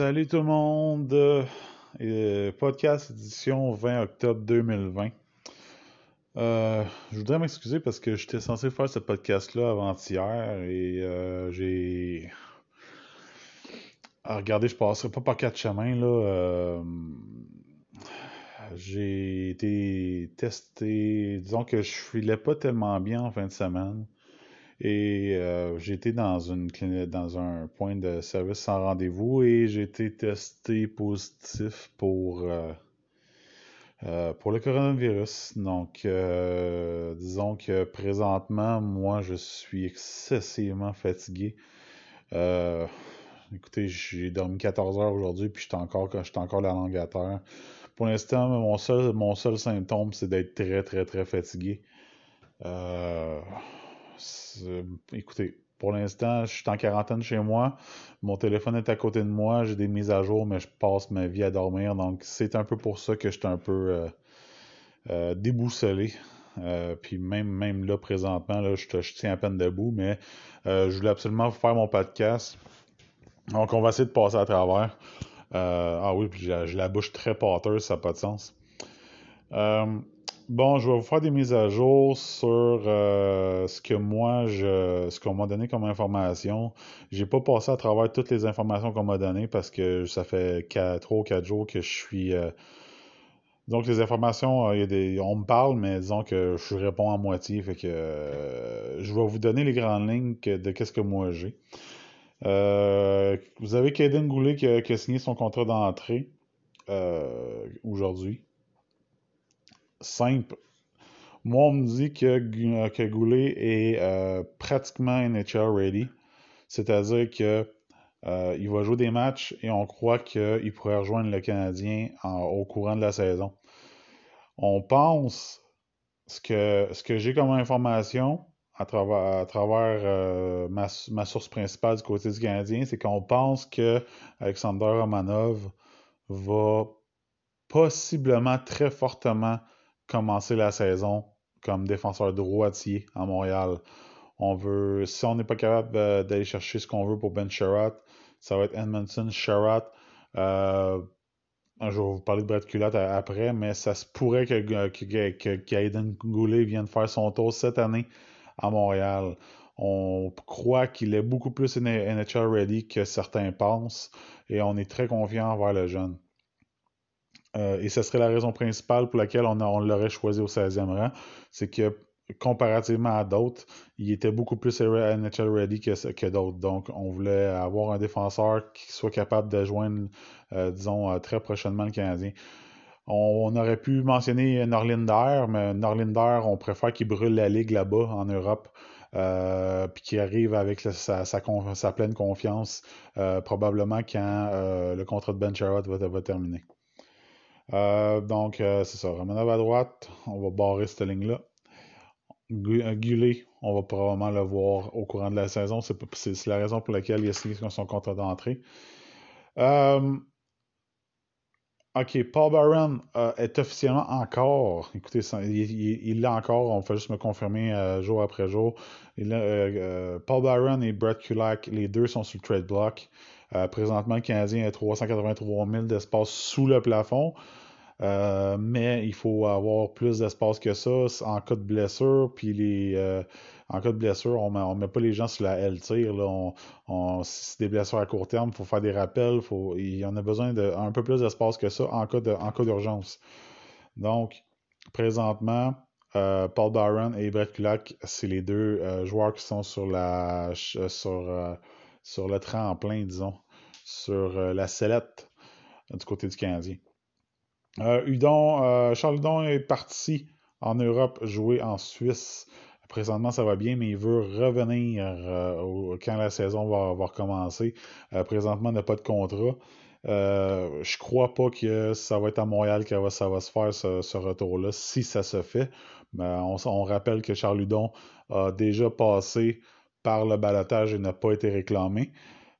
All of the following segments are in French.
Salut tout le monde. Euh, podcast édition 20 octobre 2020. Euh, je voudrais m'excuser parce que j'étais censé faire ce podcast-là avant-hier et euh, j'ai. Ah, regardez, je passerai pas par quatre chemins là. J'ai été testé. Disons que je filais pas tellement bien en fin de semaine. Et euh, été dans une dans un point de service sans rendez-vous et j'ai été testé positif pour, euh, euh, pour le coronavirus. Donc, disons que présentement, moi, je suis excessivement fatigué. écoutez, j'ai dormi 14 heures aujourd'hui, puis j'étais encore, j'étais encore la langue à terre. Pour l'instant, mon seul, mon seul symptôme, c'est d'être très, très, très fatigué. Euh, écoutez, pour l'instant, je suis en quarantaine chez moi. Mon téléphone est à côté de moi. J'ai des mises à jour, mais je passe ma vie à dormir. Donc, c'est un peu pour ça que je suis un peu euh, euh, déboussolé. Euh, puis même, même là, présentement, là, je, tiens à peine debout, mais je voulais absolument faire mon podcast. Donc, on va essayer de passer à travers. ah oui, puis j'ai la bouche très pâteuse, ça n'a pas de sens. Bon, je vais vous faire des mises à jour sur euh, ce que moi, je, ce qu'on m'a donné comme information. J'ai pas passé à travers toutes les informations qu'on m'a données parce que ça fait trois ou quatre jours que je suis. Euh, donc les informations, euh, y a on me parle, mais disons que je réponds à moitié, fait que je vais vous donner les grandes lignes de qu'est-ce que moi j'ai. vous avez Kaden Goulet qui a signé son contrat d'entrée aujourd'hui simple. Moi, on me dit que, que Goulet est euh, pratiquement NHL ready. C'est-à-dire que euh, il va jouer des matchs et on croit qu'il pourrait rejoindre le Canadien au courant de la saison. On pense ce que, ce que j'ai comme information à travers, à travers euh, ma, ma, source principale du côté du Canadien, c'est qu'on pense que Alexander Romanov va possiblement très fortement commencer la saison comme défenseur droitier à Montréal. On veut, si on n'est pas capable euh, d'aller chercher ce qu'on veut pour Ben Sherratt, ça va être Edmondson, Sherratt. Euh, je vais vous parler de Brett Culotte après, mais ça se pourrait que, que, que, Goulet vienne faire son tour cette année à Montréal. On croit qu'il est beaucoup plus NHL ready que certains pensent et on est très confiant envers le jeune. Euh, et ce serait la raison principale pour laquelle on, l'aurait choisi au 16e rang. C'est que comparativement à d'autres, il était beaucoup plus NHL ready que, d'autres. Donc, on voulait avoir un défenseur qui soit capable de joindre, euh, disons, euh, très prochainement le Canadien. On, aurait pu mentionner Norlinder, mais Norlinder, on préfère qu'il brûle la ligue là-bas en Europe. puis qu'il arrive avec sa, sa, pleine confiance, probablement quand le contrat de Ben Sherrod va, va terminer. Euh, donc, euh, c'est ça. Romanov à droite, on va barrer cette ligne-là. Euh, Gullet, on va probablement le voir au courant de la saison. C'est la raison pour laquelle il a signé son contrat d'entrée. OK, Paul Barron est officiellement encore, écoutez, il l'a encore, on fait juste me confirmer jour après jour. Paul Barron et Brett Kulak, les deux sont sur le trade block. présentement, le Canadien a 383 000 d'espace sous le plafond. Euh, mais il faut avoir plus d'espace que ça en cas de blessure. Puis les, euh, en cas de blessure, on ne met pas les gens sur la L tire. Si c'est des blessures à court terme, il faut faire des rappels. Il y en a besoin d'un peu plus d'espace que ça en cas, de, en cas d'urgence. Donc, présentement, euh, Paul Byron et Brett Kulak, c'est les deux joueurs qui sont sur la sur, sur le tremplin, disons, sur la sellette du côté du Canadien. Euh, Udon, euh, Charles Udon est parti en Europe jouer en Suisse. Présentement, ça va bien, mais il veut revenir euh, quand la saison va, va recommencer. présentement, il n'a pas de contrat. Je crois pas que ça va être à Montréal que ça va se faire ce, retour-là, si ça se fait. On, rappelle que Charles Udon a déjà passé par le balotage et n'a pas été réclamé.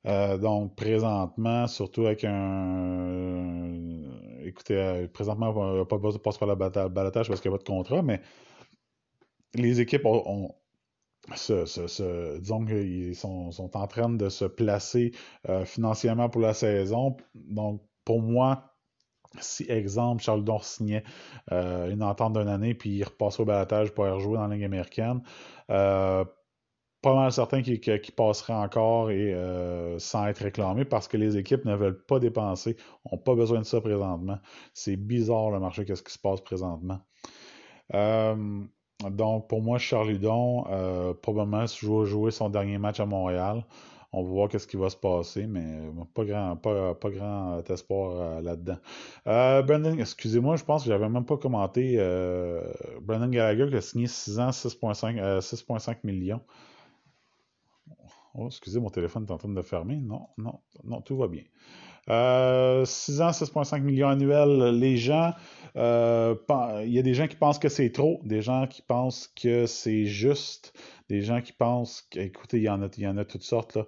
Euh, donc, présentement, surtout avec un. écoutez, euh, présentement, on n'a pas besoin de passer par le balotage parce qu'il n'y a pas de contrat, mais les équipes ont, disons qu'ils sont, en train de se placer financièrement pour la saison. Donc, pour moi, si, exemple, Charles Dor signait une entente d'une année, puis il repasse au balatage pour aller rejouer dans la Ligue américaine, pas mal certain qu'il passerait encore et euh, sans être réclamé parce que les équipes ne veulent pas dépenser, n'ont pas besoin de ça présentement. C'est bizarre le marché, qu'est-ce qui se passe présentement. Euh, donc pour moi, Charles Hudon, euh, probablement jouer, jouer son dernier match à Montréal. On va voir qu'est-ce qui va se passer, mais pas grand, pas, pas grand espoir là-dedans. Brandon, excusez-moi, je pense que j'avais même pas commenté Brandon Gallagher qui a signé 6 ans, 6,5 millions. Oh, excusez, mon téléphone est en train de fermer. Non, non, non, tout va bien. 6 euh, ans, 6,5 millions annuels. Les gens, euh, il y a des gens qui pensent que c'est trop, des gens qui pensent que c'est juste, des gens qui pensent écoutez, il y en a, y en a toutes sortes là.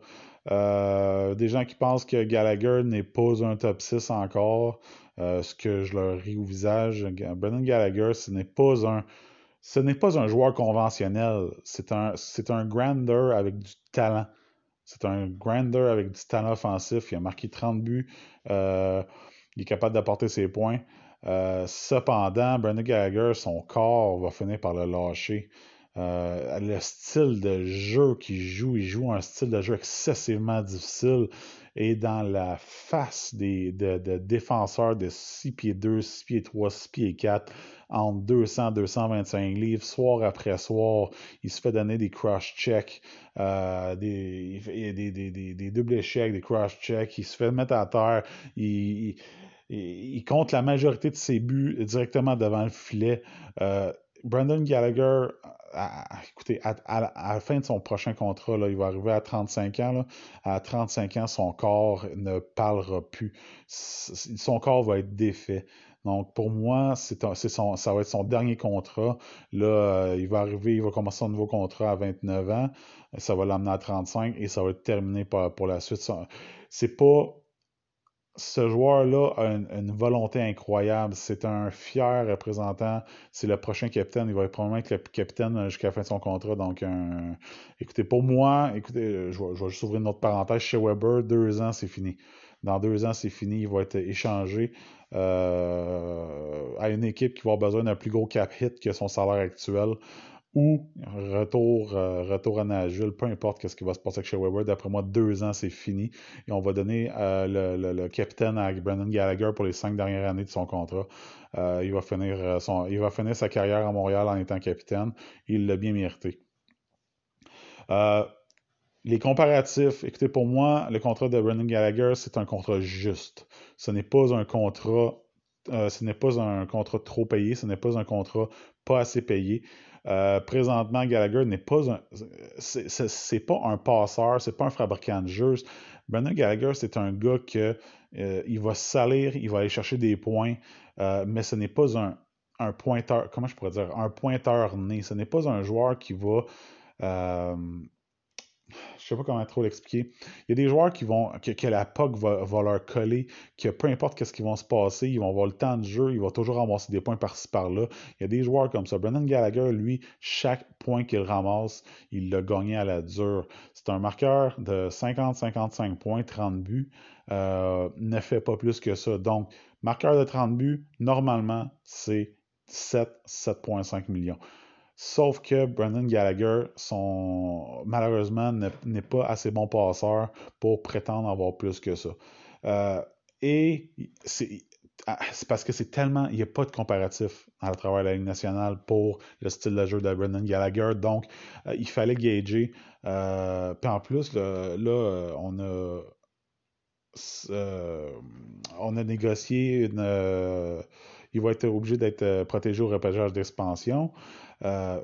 Euh, des gens qui pensent que Gallagher n'est pas un top 6 encore, ce que je leur ris au visage. Brennan Gallagher, ce n'est pas un ce n'est pas un joueur conventionnel. C'est un, c'est avec du talent. C'est un grander avec du talent offensif. Il a marqué 30 buts. Euh, il est capable d'apporter ses points. Euh, cependant, Brendan Gallagher, son corps va finir par le lâcher. Euh, le style de jeu qu'il joue, il joue un style de jeu excessivement difficile et dans la face des de, défenseurs de 6 pieds 2, 6 pieds 3, 6 pieds 4, entre 200 225 livres, soir après soir. Il se fait donner des cross-checks, euh, des, des, des, des, doubles échecs, des cross-checks. Il se fait mettre à terre. Il, il, compte la majorité de ses buts directement devant le filet. Euh, Brandon Gallagher, écoutez, à, la fin de son prochain contrat, il va arriver à 35 ans. À 35 ans, son corps ne parlera plus. Son corps va être défait. Donc, pour moi, c'est son, ça va être son dernier contrat. Là, euh, il va arriver, il va commencer un nouveau contrat à 29 ans. Ça va l'amener à 35 et ça va être terminé pour, pour la suite. C'est pas ce joueur-là a une, volonté incroyable. C'est un fier représentant. C'est le prochain capitaine. Il va probablement être le capitaine jusqu'à la fin de son contrat. Donc, écoutez, pour moi, écoutez, je vais, juste ouvrir une autre parenthèse. Chez Weber, deux ans, c'est fini. Dans deux ans, c'est fini. Il va être échangé euh, à une équipe qui va avoir besoin d'un plus gros cap hit que son salaire actuel ou retour, euh, retour à Nashville, peu importe ce qui va se passer avec chez Weber. D'après moi, deux ans, c'est fini. Et on va donner euh, le, le, capitaine à Brandon Gallagher pour les cinq dernières années de son contrat. Euh, il, va finir son, il va finir sa carrière à Montréal en étant capitaine. Il l'a bien mérité. les comparatifs, écoutez, pour moi, le contrat de Brandon Gallagher, c'est un contrat juste. Ce n'est pas un contrat ce n'est pas un contrat trop payé, ce n'est pas un contrat pas assez payé. Euh, présentement, Gallagher n'est pas un. C'est pas un passeur, c'est pas un fabricant de jeux. Brendan Gallagher, c'est un gars que euh, il va salir, il va aller chercher des points, euh, mais ce n'est pas un, un, pointeur. Comment je pourrais dire Un pointeur né. Ce n'est pas un joueur qui va je sais pas comment trop l'expliquer. Il y a des joueurs qui vont, que, la POC va, leur coller, que peu importe ce qui va se passer, ils vont avoir le temps de jeu, ils vont toujours ramasser des points par-ci par-là. Il y a des joueurs comme ça. Brennan Gallagher, lui, chaque point qu'il ramasse, il l'a gagné à la dure. C'est un marqueur de 50-55 points, 30 buts. Euh, ne fait pas plus que ça. Donc, marqueur de 30 buts, normalement, c'est 7, 7,5 millions. Sauf que Brandon Gallagher, son, malheureusement, n'est pas assez bon passeur pour prétendre avoir plus que ça. Euh, et ah, c'est parce que c'est tellement. Il n'y a pas de comparatif à travers la Ligue nationale pour le style de jeu de Brendan Gallagher. Donc, euh, il fallait gager. Euh, puis en plus, là, on a. on a négocié une. il va être obligé d'être protégé au repêchage d'expansion. Euh,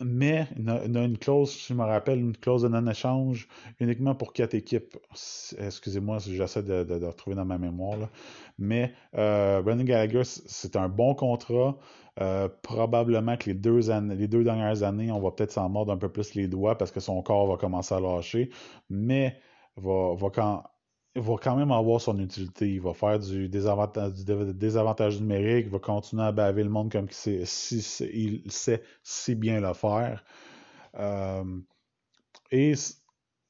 mais il a, une clause, si je me rappelle, une clause de non-échange uniquement pour quatre équipes. Excusez-moi si j'essaie de, retrouver dans ma mémoire. Mais euh, Gallagher, c'est un bon contrat. Euh, probablement que les deux, dernières années, on va peut-être s'en mordre un peu plus les doigts parce que son corps va commencer à lâcher. Mais va, quand, va quand même avoir son utilité. Il va faire du désavantage, numérique, il va continuer à baver le monde comme il sait, si, bien le faire. et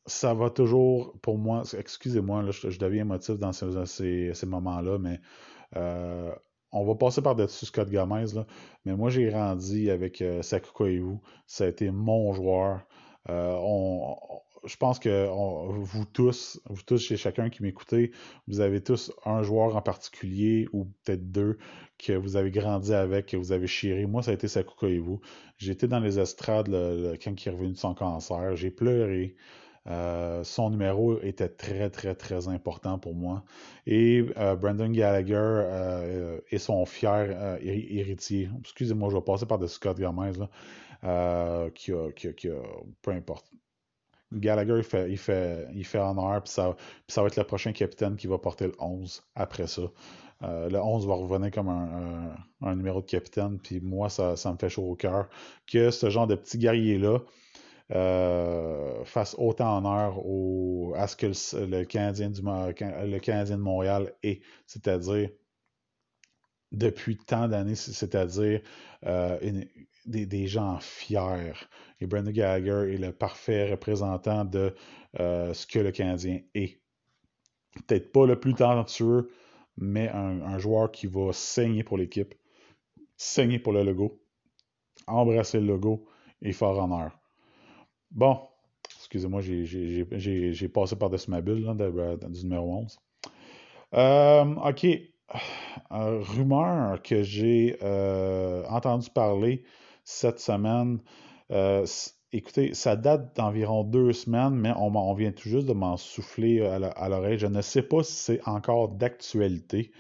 ça va toujours, pour moi, excusez-moi, je, je, deviens émotif dans ces, moments-là, mais on va passer par-dessus Scott Gomez, là, mais moi j'ai grandi avec euh, Sakuko Ça a été mon joueur. on, je pense que vous tous, vous tous chez chacun qui m'écoutez, vous avez tous un joueur en particulier ou peut-être deux que vous avez grandi avec, que vous avez chéré. Moi, ça a été Sakuka et vous. J'étais dans les estrades quand il est revenu de son cancer. J'ai pleuré. Euh, son numéro était très, très, très important pour moi. Et euh, Brandon Gallagher euh, est son fier héritier. Excusez-moi, je vais passer par de Scott Gomez, là, qui, a, qui, qui, a, peu importe. Gallagher, il fait, il fait, il fait honneur, puis ça, ça va être le prochain capitaine qui va porter le 11 après ça. Euh, le 11 va revenir comme un, un, numéro de capitaine, puis moi, ça, ça, me fait chaud au cœur que ce genre de petit guerrier-là euh, fasse autant honneur au, à ce que le, Canadien, du, le Canadien de Montréal est, c'est-à-dire depuis tant d'années, c'est-à-dire euh, des, gens fiers. Et Brandon Gallagher est le parfait représentant de euh, ce que le Canadien est. Peut-être pas le plus talentueux, mais un, joueur qui va saigner pour l'équipe, saigner pour le logo, embrasser le logo et faire honneur. Bon, excusez-moi, j'ai passé par-dessus ma bulle du numéro 11. Euh, OK. rumeur que j'ai euh, entendu parler cette semaine. Euh, écoutez, ça date d'environ deux semaines, mais on, vient tout juste de m'en souffler à l'oreille. Je ne sais pas si c'est encore d'actualité,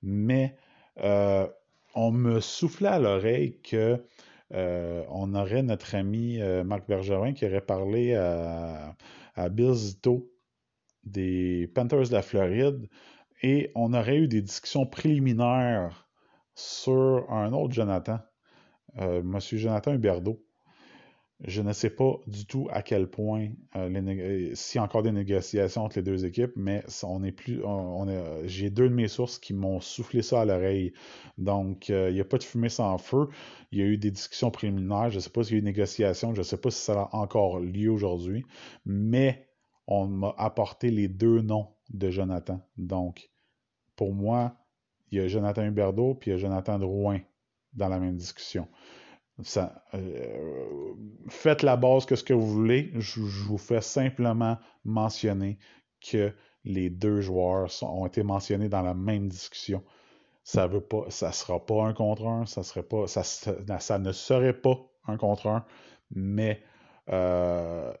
mais euh, on me soufflait à l'oreille que on aurait notre ami Marc Bergerin qui aurait parlé à Bill Zito des Panthers de la Floride et on aurait eu des discussions préliminaires sur un autre Jonathan, euh, Monsieur Jonathan Huberdeau. Je ne sais pas du tout à quel point, euh, euh, s'il y a encore des négociations entre les deux équipes, mais on est plus, j'ai deux de mes sources qui m'ont soufflé ça à l'oreille. Donc, il n'y a pas de fumée sans feu. Il y a eu des discussions préliminaires. Je ne sais pas s'il y a eu des négociations. Je ne sais pas si ça a encore lieu aujourd'hui. Mais on m'a apporté les deux noms de Jonathan. Donc, pour moi, il y a Jonathan Huberdeau puis il y a Jonathan Drouin dans la même discussion. Ça, euh, faites la base que ce que vous voulez. Je, vous fais simplement mentionner que les deux joueurs ont été mentionnés dans la même discussion. Ça veut pas, ça sera pas un contre un, ça ne serait pas un contre un, mais euh,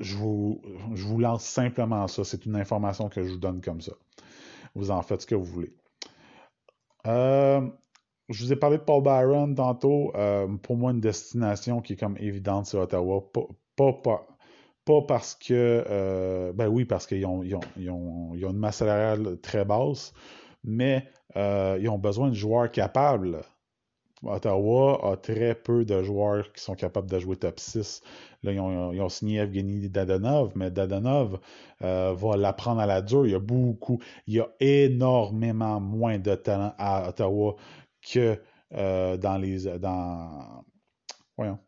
je vous, je vous lance simplement ça. C'est une information que je vous donne comme ça. Vous en faites ce que vous voulez. Euh, je vous ai parlé de Paul Byron tantôt. Euh, pour moi, une destination qui est comme évidente, c'est Ottawa. Pas, pas, parce que. Euh, ben oui, parce qu'ils ont, ils ont, ils ont, une masse salariale très basse, mais ils ont besoin de joueurs capables. Ottawa a très peu de joueurs qui sont capables de jouer top 6. Là, ils ont, signé Evgeny Dadanov, mais Dadanov euh, va l'apprendre à la dure. Il y a beaucoup, il y a énormément moins de talent à Ottawa que euh, dans les. Dans, voyons.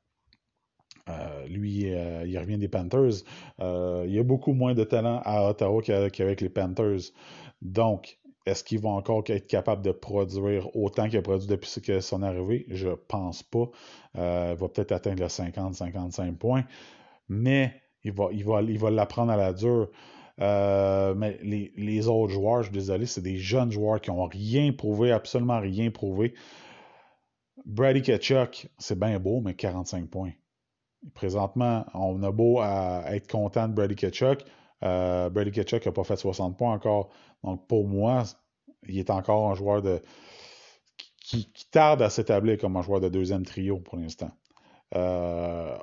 Euh, lui, il revient des Panthers. il y a beaucoup moins de talent à Ottawa qu'avec les Panthers. Donc, est-ce qu'il va encore être capable de produire autant qu'il a produit depuis son arrivée? Je pense pas. Euh, il va peut-être atteindre le 50-55 points, mais il va, il va, il va l'apprendre à la dure. Euh, mais les, autres joueurs, je suis désolé, c'est des jeunes joueurs qui n'ont rien prouvé, absolument rien prouvé. Brady Ketchuk, c'est bien beau, mais 45 points. Présentement, on a beau être content de Brady Ketchuk. Euh, Brady Ketchuk n'a pas fait 60 points encore. Donc, pour moi, il est encore un joueur de qui, tarde à s'établir comme un joueur de deuxième trio pour l'instant. Euh,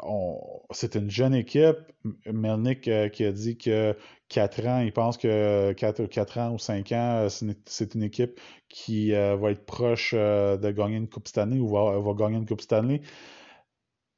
c'est une jeune équipe. Melnick euh, qui a dit que 4 ans, il pense que 4, ans ou 5 ans, c'est une équipe qui va être proche de gagner une Coupe Stanley ou va, va, gagner une Coupe Stanley.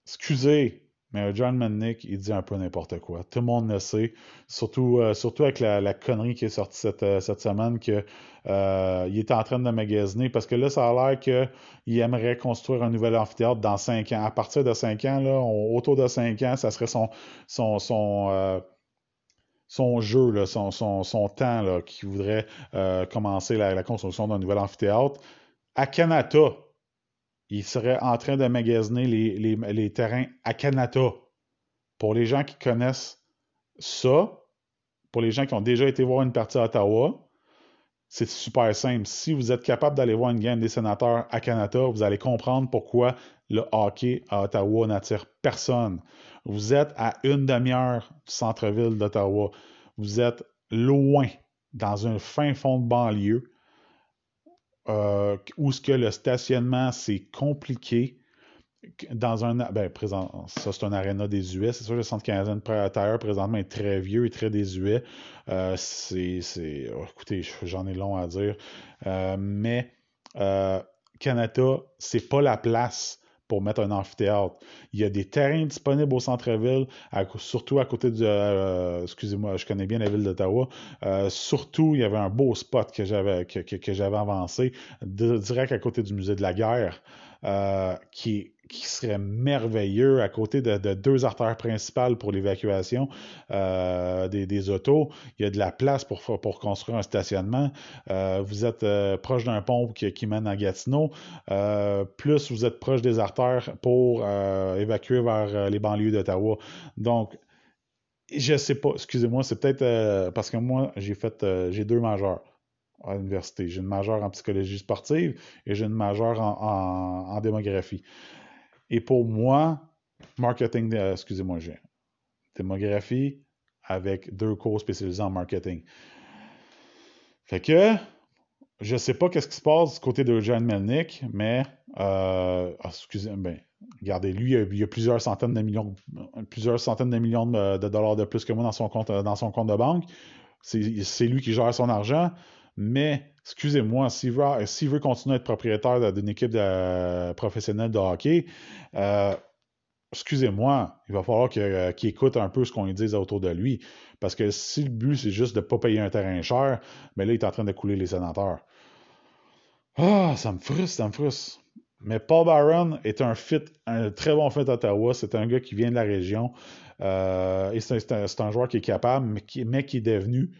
Excusez, mais John Mannick, il dit un peu n'importe quoi. Tout le monde le sait, surtout, euh, surtout avec la, connerie qui est sortie cette, euh, semaine, qu'il euh, est en train de magasiner, parce que là, ça a l'air qu'il aimerait construire un nouvel amphithéâtre dans cinq ans. À partir de cinq ans, là, autour de cinq ans, ça serait son, son, son, son jeu, son, son, temps là, qui voudrait commencer la, la construction d'un nouvel amphithéâtre. À Canada, il serait en train de magasiner les, terrains à Canada. Pour les gens qui connaissent ça, pour les gens qui ont déjà été voir une partie à Ottawa, c'est super simple. Si vous êtes capable d'aller voir une game des sénateurs à Canada, vous allez comprendre pourquoi le hockey à Ottawa n'attire personne. Vous êtes à une demi-heure du centre-ville d'Ottawa. Vous êtes loin, dans un fin fond de banlieue euh, où ce que le stationnement, c'est compliqué. Dans un. Ben, présent, ça, c'est un aréna désuet. C'est sûr, le centre canadien de Tire, présentement, est très vieux et très désuet. Euh, c'est. Oh, écoutez, j'en ai long à dire. Euh, mais Canada, c'est pas la place pour mettre un amphithéâtre. Il y a des terrains disponibles au centre-ville, surtout à côté de... Euh, excusez-moi, je connais bien la ville d'Ottawa. Euh, surtout, il y avait un beau spot que j'avais que, que, j'avais avancé, direct à côté du musée de la guerre, euh, qui, serait merveilleux à côté de, deux artères principales pour l'évacuation euh, des, autos. Il y a de la place pour, construire un stationnement. Euh, vous êtes proche d'un pont qui, mène à Gatineau. plus vous êtes proche des artères pour évacuer vers les banlieues d'Ottawa. Donc, je sais pas, excusez-moi, c'est peut-être parce que moi, j'ai fait j'ai deux majeurs à l'université. J'ai une majeure en psychologie sportive et j'ai une majeure en démographie. Et pour moi, marketing, euh, excusez-moi, j'ai démographie avec deux cours spécialisés en marketing. Fait que, je sais pas qu'est-ce qui se passe du côté de John Melnick, mais, euh, ah, excusez, ben, regardez, lui, il y, a, plusieurs centaines de millions, plusieurs centaines de millions de, dollars de plus que moi dans son compte, dans son compte de banque. C'est lui qui gère son argent. Mais, excusez-moi, s'il veut, continuer à être propriétaire d'une équipe professionnelle de hockey, euh, excusez-moi, il va falloir euh, qu'il écoute un peu ce qu'on lui dise autour de lui. Parce que si le but, c'est juste de ne pas payer un terrain cher, mais ben là, il est en train de couler les sénateurs. Ah, ça me frustre, ça me frustre. Mais Paul Barron est un fit, un très bon fit à Ottawa. C'est un gars qui vient de la région. Euh, et c'est un, joueur qui est capable, mais qui, est devenu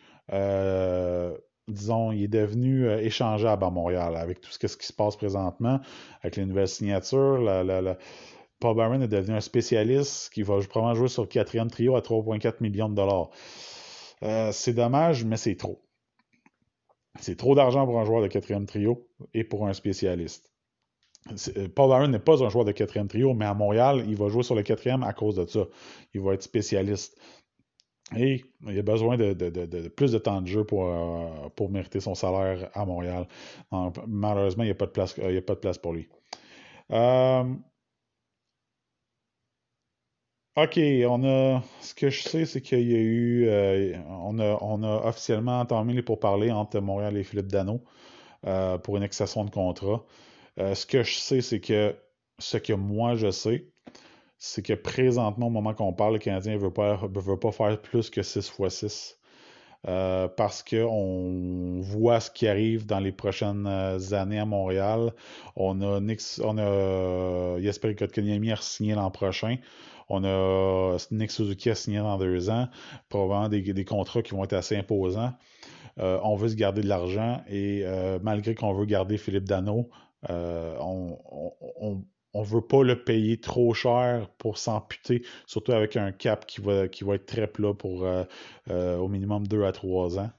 disons, il est devenu euh, échangeable à Montréal avec tout ce, qui se passe présentement, avec les nouvelles signatures. Paul Byron est devenu un spécialiste qui va probablement jouer sur le quatrième trio à 3,4 millions de dollars. Euh, c'est dommage, mais c'est trop. C'est trop d'argent pour un joueur de quatrième trio et pour un spécialiste. Euh, Paul Byron n'est pas un joueur de quatrième trio, mais à Montréal, il va jouer sur le quatrième à cause de ça. Il va être spécialiste. Et il a besoin de, plus de temps de jeu pour, euh, mériter son salaire à Montréal. malheureusement, il n'y a, pas de place, a pas de place pour lui. Euh, OK, on a. Ce que je sais, c'est qu'il y a eu. Euh, on, a, on a officiellement entamé les pourparlers entre Montréal et Philippe Dano pour une extension de contrat. ce que je sais, c'est que ce que moi je sais, c'est que présentement, au moment qu'on parle, le Canadien ne veut pas, veut pas faire plus que 6 x 6. parce qu'on voit ce qui arrive dans les prochaines euh, années à Montréal. On a, Nick, on a à signer l'an prochain. On a Nick Suzuki à signer dans deux ans. Probablement des, des contrats qui vont être assez imposants. Euh, on veut se garder de l'argent et euh, malgré qu'on veut garder Philippe Dano, on ne veut pas le payer trop cher pour s'amputer, surtout avec un cap qui va, être très plat pour euh, euh, au minimum 2 à 3 ans.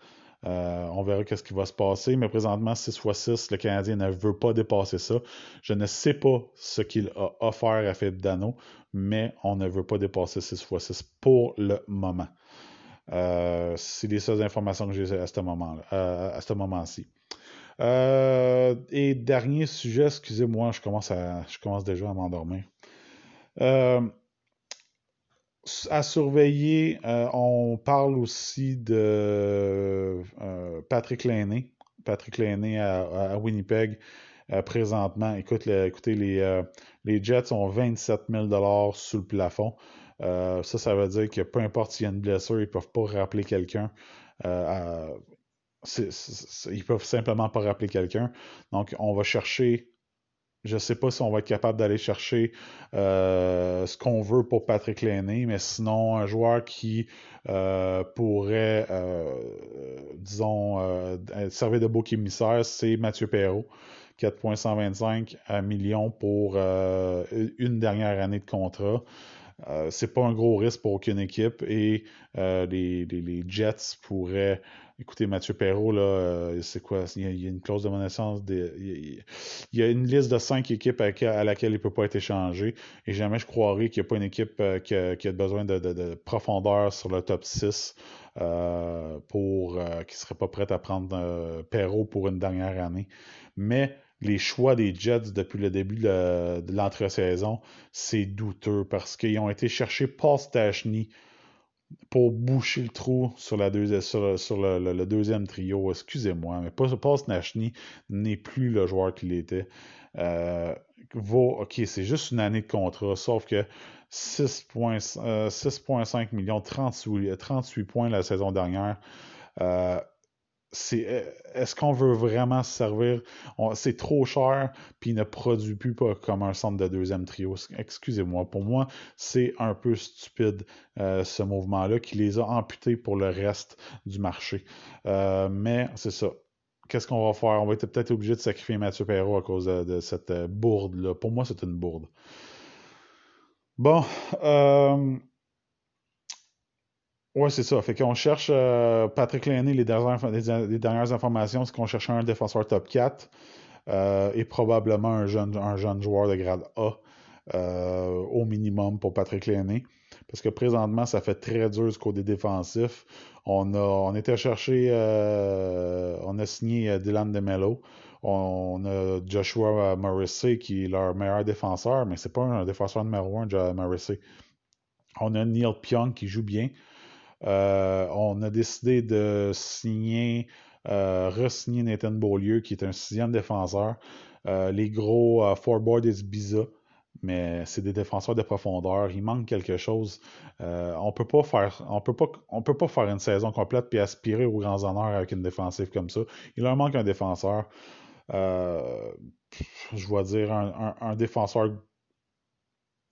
Euh, on verra qu'est-ce qui va se passer, mais présentement, 6 x 6, le Canadien ne veut pas dépasser ça. Je ne sais pas ce qu'il a offert à Philippe Dano, mais on ne veut pas dépasser 6 x 6 pour le moment. c'est les seules informations que j'ai à ce moment-ci. Euh, et dernier sujet, excusez-moi, je commence déjà à m'endormir. Euh, à surveiller, euh, on parle aussi de Patrick Lainé. Patrick Lainé à, Winnipeg présentement. Écoute, écoutez, les, les Jets ont 27 000 sous le plafond. ça, ça veut dire que peu importe s'il y a une blessure, ils ne peuvent pas rappeler quelqu'un. Ils peuvent simplement pas rappeler quelqu'un. Donc, on va chercher je ne sais pas si on va être capable d'aller chercher euh, ce qu'on veut pour Patrick Lainé, mais sinon, un joueur qui euh, pourrait, euh, disons, servir de beau émissaire, c'est Mathieu Perrault. 4,125 millions pour une dernière année de contrat. c'est pas un gros risque pour aucune équipe et les, Jets pourraient Écoutez, Mathieu Perrault, là, euh, c'est quoi? Il y, a, une clause de connaissance. il, y a, une liste de cinq équipes à, laquelle il ne peut pas être échangé. Et jamais je croirais qu'il n'y a pas une équipe euh, qui, a, besoin de, profondeur sur le top 6 euh, pour qui ne serait pas prête à prendre Perrault pour une dernière année. Mais les choix des Jets depuis le début de, l'entre-saison, c'est douteux parce qu'ils ont été chercher Paul Stachny pour boucher le trou sur, le, deuxième trio. Excusez-moi, mais Paul Snachny n'est plus le joueur qu'il était. Euh, OK, c'est juste une année de contrat, sauf que 6,5 euh, millions, 38, 38, points la saison dernière. Euh, euh, est-ce qu'on veut vraiment se servir? C'est trop cher, puis ne produit plus pas comme un centre de deuxième trio. Excusez-moi, pour moi, c'est un peu stupide euh, ce mouvement-là qui les a amputés pour le reste du marché. Euh, mais c'est ça. Qu'est-ce qu'on va faire? On va être peut-être obligé de sacrifier Mathieu Perrault à cause de, cette bourde-là. Pour moi, c'est une bourde. Bon, oui, c'est ça. Fait qu'on cherche euh, Patrick Lainé, les dernières, dernières informations, c'est qu'on cherche un défenseur top 4 euh, et probablement un jeune, un jeune joueur de grade A euh, au minimum pour Patrick Lainé. Parce que présentement, ça fait très dur du côté défensif. On a on était chercher on a signé Dylan DeMello. On a Joshua Morrissey qui est leur meilleur défenseur, mais c'est pas un défenseur numéro un, Morrissey. On a Neil Pyong qui joue bien. Euh, on a décidé de signer, euh, re-signer Nathan Beaulieu, qui est un sixième défenseur. Euh, les gros forward is bizarre, mais c'est des défenseurs de profondeur. Il manque quelque chose. on peut peut pas faire une saison complète puis aspirer aux grands honneurs avec une défensive comme ça. Il leur manque un défenseur. je vais dire un, défenseur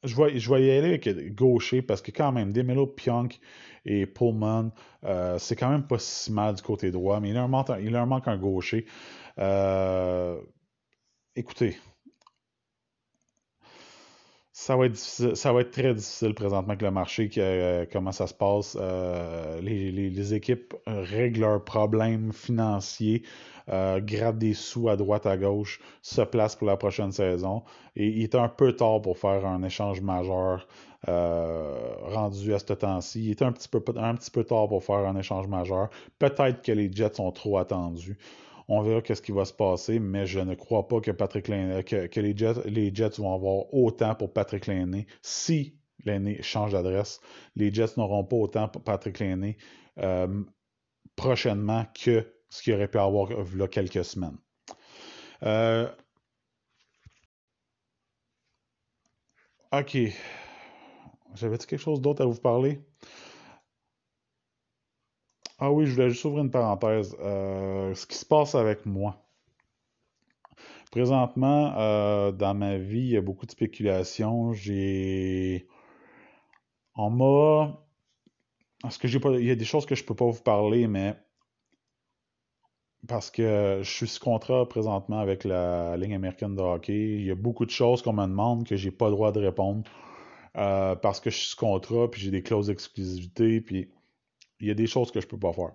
je vais, je y aller avec gaucher parce que quand même, Demelo Pionk et Pullman, euh, c'est quand même pas si mal du côté droit, mais il leur manque, il manque un gaucher. Euh, écoutez, ça va, être ça va être très difficile présentement avec le marché, euh, comment ça se passe. les, les, équipes règlent leurs problèmes financiers euh, gratte des sous à droite à gauche, se place pour la prochaine saison. Et il est un peu tard pour faire un échange majeur euh, rendu à ce temps-ci. Il est un petit, peu, un petit peu tard pour faire un échange majeur. Peut-être que les Jets sont trop attendus. On verra qu'est-ce qui va se passer, mais je ne crois pas que Patrick que, les, Jets, vont avoir autant pour Patrick Lainé si Lainé change d'adresse. Les Jets n'auront pas autant pour Patrick Lainé euh, prochainement que ce qu'il aurait pu avoir là quelques semaines. Euh, OK. J'avais-tu quelque chose d'autre à vous parler? Ah oui, je voulais juste ouvrir une parenthèse. Euh, ce qui se passe avec moi. Présentement, euh, dans ma vie, il y a beaucoup de spéculations. J'ai. On m'a. Parce que j'ai pas. Il y a des choses que je peux pas vous parler, mais parce que je suis sous contrat présentement avec la ligne américaine de hockey. Il y a beaucoup de choses qu'on me demande que j'ai pas le droit de répondre euh, parce que je suis sous contrat, puis j'ai des clauses d'exclusivité, puis il y a des choses que je peux pas faire.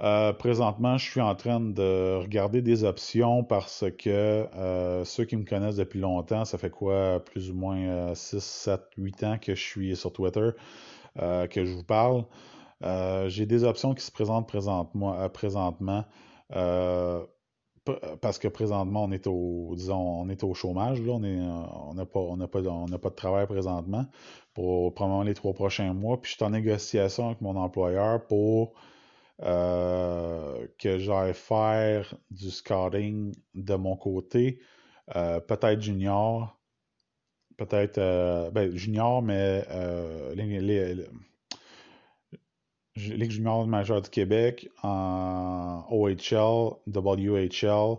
Euh, présentement, je suis en train de regarder des options parce que euh, ceux qui me connaissent depuis longtemps, ça fait quoi, plus ou moins 6, 7, 8 ans que je suis sur Twitter, que je vous parle. Euh, j'ai des options qui se présentent présentement, euh, euh, parce que présentement, on est au, disons, on est au chômage, là, on n'a pas, on pas, on pas de travail présentement pour probablement les trois prochains mois. Puis je suis en négociation avec mon employeur pour que j'aille faire du scouting de mon côté, peut-être junior, peut-être ben, junior, mais Ligue junior majeure du Québec, en OHL, WHL.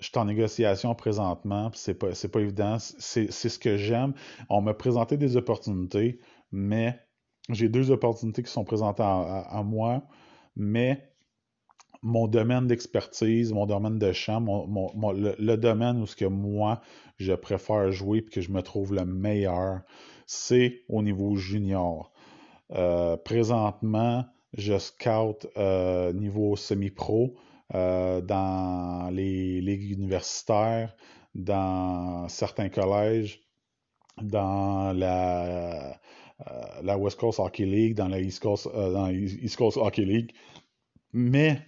Je suis en négociation présentement, c'est pas, pas évident. C'est ce que j'aime. On m'a présenté des opportunités, mais j'ai deux opportunités qui sont présentées à, moi, mais mon domaine d'expertise, mon domaine de champ, le, domaine où ce que moi je préfère jouer et que je me trouve le meilleur, c'est au niveau junior. Euh, présentement, je scout euh, niveau semi-pro euh, dans les ligues universitaires, dans certains collèges, dans la, la West Coast Hockey League, dans la East Coast, dans East Coast Hockey League. Mais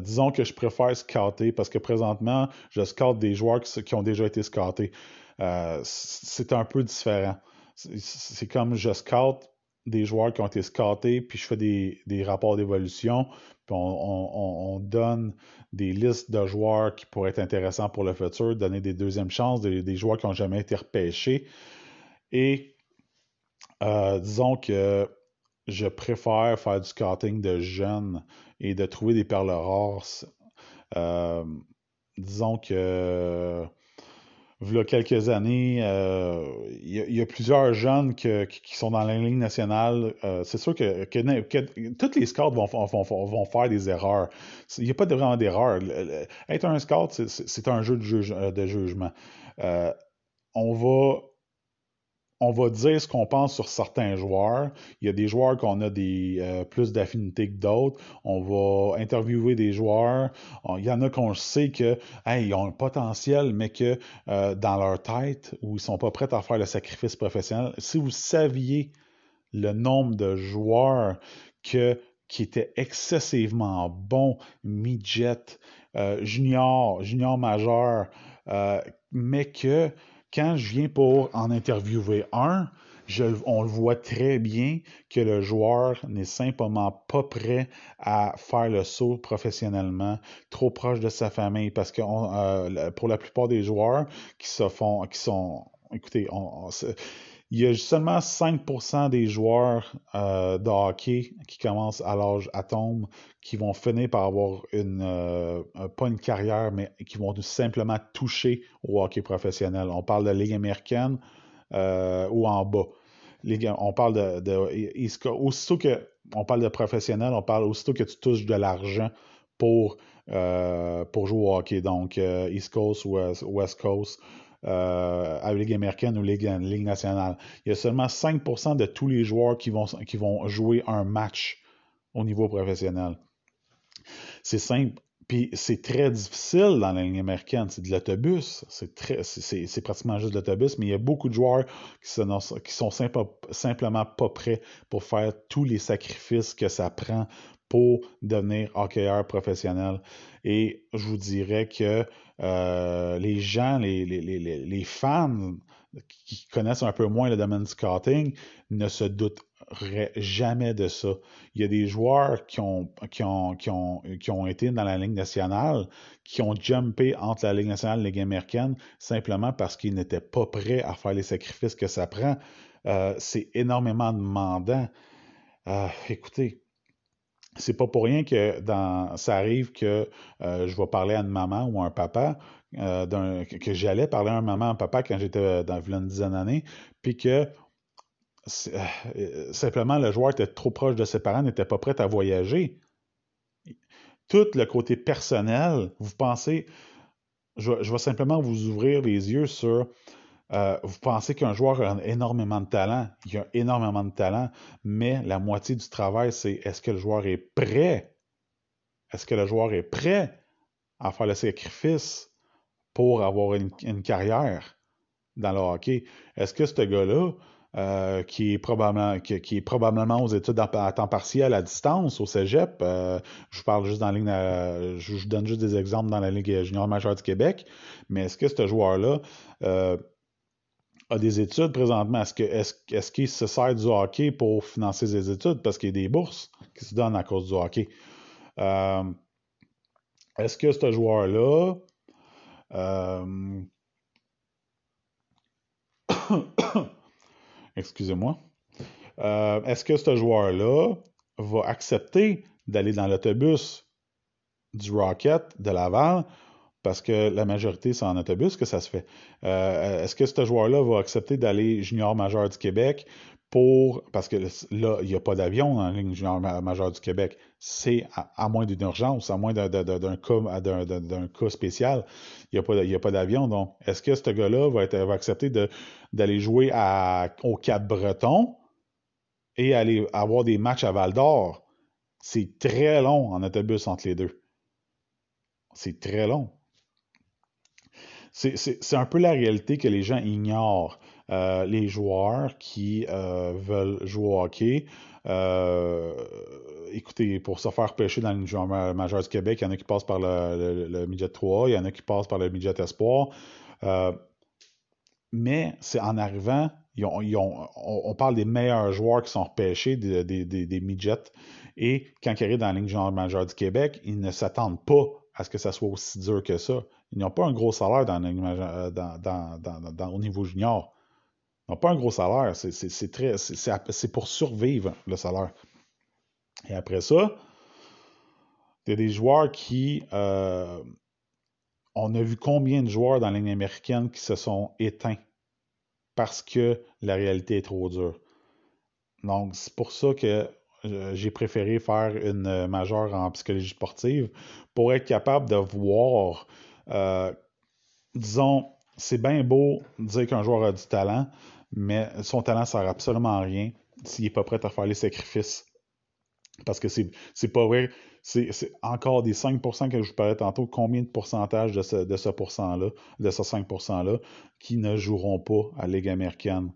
disons que je préfère scouter parce que présentement, je scoute des joueurs qui, ont déjà été scoutés. c'est un peu différent c'est comme je scout des joueurs qui ont été scoutés, puis je fais des, rapports d'évolution, puis on, donne des listes de joueurs qui pourraient être intéressants pour le futur, donner des deuxièmes chances, des, joueurs qui n'ont jamais été repêchés. Et euh, disons que je préfère faire du scouting de jeunes et de trouver des perles rares. Euh, disons que il y a quelques années, euh, il, y a, plusieurs jeunes qui sont dans la ligne nationale. Euh, c'est sûr que, que, tous les scouts vont, faire des erreurs. Il n'y a pas vraiment d'erreur. Être un scout, c'est un jeu de, juge, de jugement. Euh, on va on va dire ce qu'on pense sur certains joueurs. Il y a des joueurs qu'on a des euh, plus d'affinité que d'autres. On va interviewer des joueurs. il y en a qu'on sait que ont un potentiel, mais que euh, dans leur tête, où ils sont pas prêts à faire le sacrifice professionnel. Si vous saviez le nombre de joueurs qui étaient excessivement bons, midget, euh, junior, junior majeur, mais que quand je viens pour en interviewer un, on le voit très bien que le joueur n'est simplement pas prêt à faire le saut professionnellement, trop proche de sa famille, parce que euh, pour la plupart des joueurs qui se font, qui sont, écoutez, on, il y a seulement 5% des joueurs euh, de hockey qui commencent à l'âge atome qui vont finir par avoir une, euh, pas une carrière, mais qui vont simplement toucher au hockey professionnel. On parle de Ligue américaine euh, ou en bas. on parle de, de, aussitôt que on parle de professionnel, on parle aussitôt que tu touches de l'argent pour, pour jouer au hockey. Donc, East Coast ou West Coast euh, à la Ligue américaine ou Ligue, Ligue nationale. Il y a seulement 5% de tous les joueurs qui vont, qui vont jouer un match au niveau professionnel. C'est simple. Puis c'est très difficile dans la ligne américaine. C'est de l'autobus. C'est, pratiquement juste de l'autobus, mais il y a beaucoup de joueurs qui sont, qui sont simplement pas prêts pour faire tous les sacrifices que ça prend pour devenir hockeyeur professionnel. Et je vous dirais que euh, les gens, les, les, fans qui connaissent un peu moins le domaine du scouting ne se douteraient jamais de ça. Il y a des joueurs qui ont été dans la Ligue nationale, qui ont jumpé entre la Ligue nationale et la Ligue américaine simplement parce qu'ils n'étaient pas prêts à faire les sacrifices que ça prend. Euh, c'est énormément demandant. Euh, écoutez, c'est pas pour rien que ça arrive que euh, je vais parler à une maman ou à un papa, euh, que j'allais parler à un maman ou un papa quand j'étais dans une dizaine d'années, puis que euh, simplement le joueur était trop proche de ses parents, n'était pas prêt à voyager. Tout le côté personnel, vous pensez, je vais simplement vous ouvrir les yeux sur euh, vous pensez qu'un joueur a énormément de talent, il a énormément de talent, mais la moitié du travail, c'est est-ce que le joueur est prêt? Est-ce que le joueur est prêt à faire le sacrifice pour avoir une, carrière dans le hockey? Est-ce que ce gars-là, euh, qui, est probablement, qui, est probablement aux études à, temps partiel à distance au cégep. Euh, je vous parle juste dans la ligne, je, je, donne juste des exemples dans la Ligue junior majeure du Québec. Mais est-ce que ce joueur-là a des études présentement. Est-ce qu'il est, qu se sert du hockey pour financer ses études? Parce qu'il y a des bourses qui se donnent à cause du hockey? Euh, est-ce que ce joueur-là, euh, Excusez-moi. Euh, est-ce que ce joueur-là va accepter d'aller dans l'autobus du Rocket de Laval parce que la majorité c'est en autobus que ça se fait. Euh, est-ce que ce joueur-là va accepter d'aller junior majeur du Québec pour parce que là, il n'y a pas d'avion dans la ligne junior majeur du Québec. C'est à, moins d'une urgence, à moins d'un cas, spécial, il n'y a pas d'avion. Donc, est-ce que ce gars-là va, va accepter d'aller jouer au Cap-Breton et aller avoir des matchs à Val d'Or? C'est très long en autobus entre les deux. C'est très long. C'est un peu la réalité que les gens ignorent. Euh, les joueurs qui euh, veulent jouer au hockey, euh, écoutez, pour se faire pêcher dans le joueur majeur du Québec, il y en a qui passent par le, le, midget 3, il y en a qui passent par le midget espoir. mais c'est en arrivant, on, parle des meilleurs joueurs qui sont repêchés des, des, midgets. Et quand ils arrivent dans la ligne junior majeure du Québec, ils ne s'attendent pas à ce que ça soit aussi dur que ça. Ils n'ont pas un gros salaire dans, dans, au niveau junior. Ils n'ont pas un gros salaire. C'est pour survivre le salaire. Et après ça, il y a des joueurs qui. Euh, on a vu combien de joueurs dans la américaine qui se sont éteints parce que la réalité est trop dure. Donc, c'est pour ça que euh, j'ai préféré faire une majeure en psychologie sportive pour être capable de voir, euh, disons, c'est bien beau dire qu'un joueur a du talent, mais son talent ne sert absolument à rien s'il n'est pas prêt à faire les sacrifices. Parce que c'est pas vrai. C'est encore des 5% que je vous parlais tantôt. Combien de pourcentage de ce, de ce pourcent-là, de ce 5%-là, qui ne joueront pas à Ligue américaine?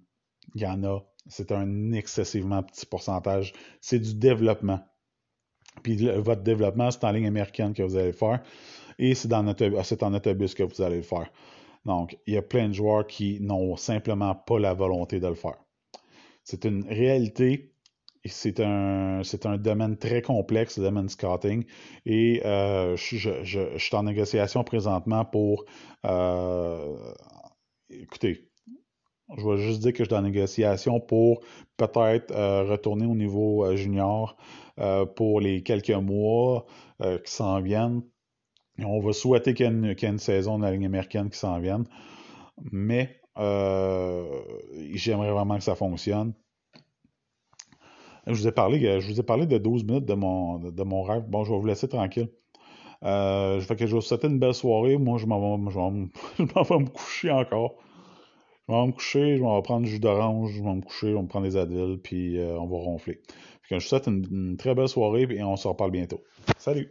Il y en a. C'est un excessivement petit pourcentage. C'est du développement. Puis votre développement, c'est en ligne américaine que vous allez le faire. Et c'est en autobus que vous allez le faire. Donc, il y a plein de joueurs qui n'ont simplement pas la volonté de le faire. C'est une réalité. C'est un, c'est un domaine très complexe, le domaine scouting. Et euh, je, suis en négociation présentement pour. Euh, écoutez, je vais juste dire que je suis en négociation pour peut-être euh, retourner au niveau junior pour les quelques mois qui s'en viennent on va souhaiter qu'il y, ait une, saison de la ligne américaine qui s'en vienne. Mais euh, j'aimerais vraiment que ça fonctionne. Je vous ai parlé, je vous ai parlé de 12 minutes de mon, de mon rêve. Bon, je vais vous laisser tranquille. Euh, je que je vous souhaiter une belle soirée. Moi, je m'en vais, me coucher encore. Je vais me coucher, je vais prendre du jus d'orange, je vais me coucher, je vais me prendre des Advil, puis euh, on va ronfler. je vous souhaite une, une très belle soirée et on se reparle bientôt. Salut!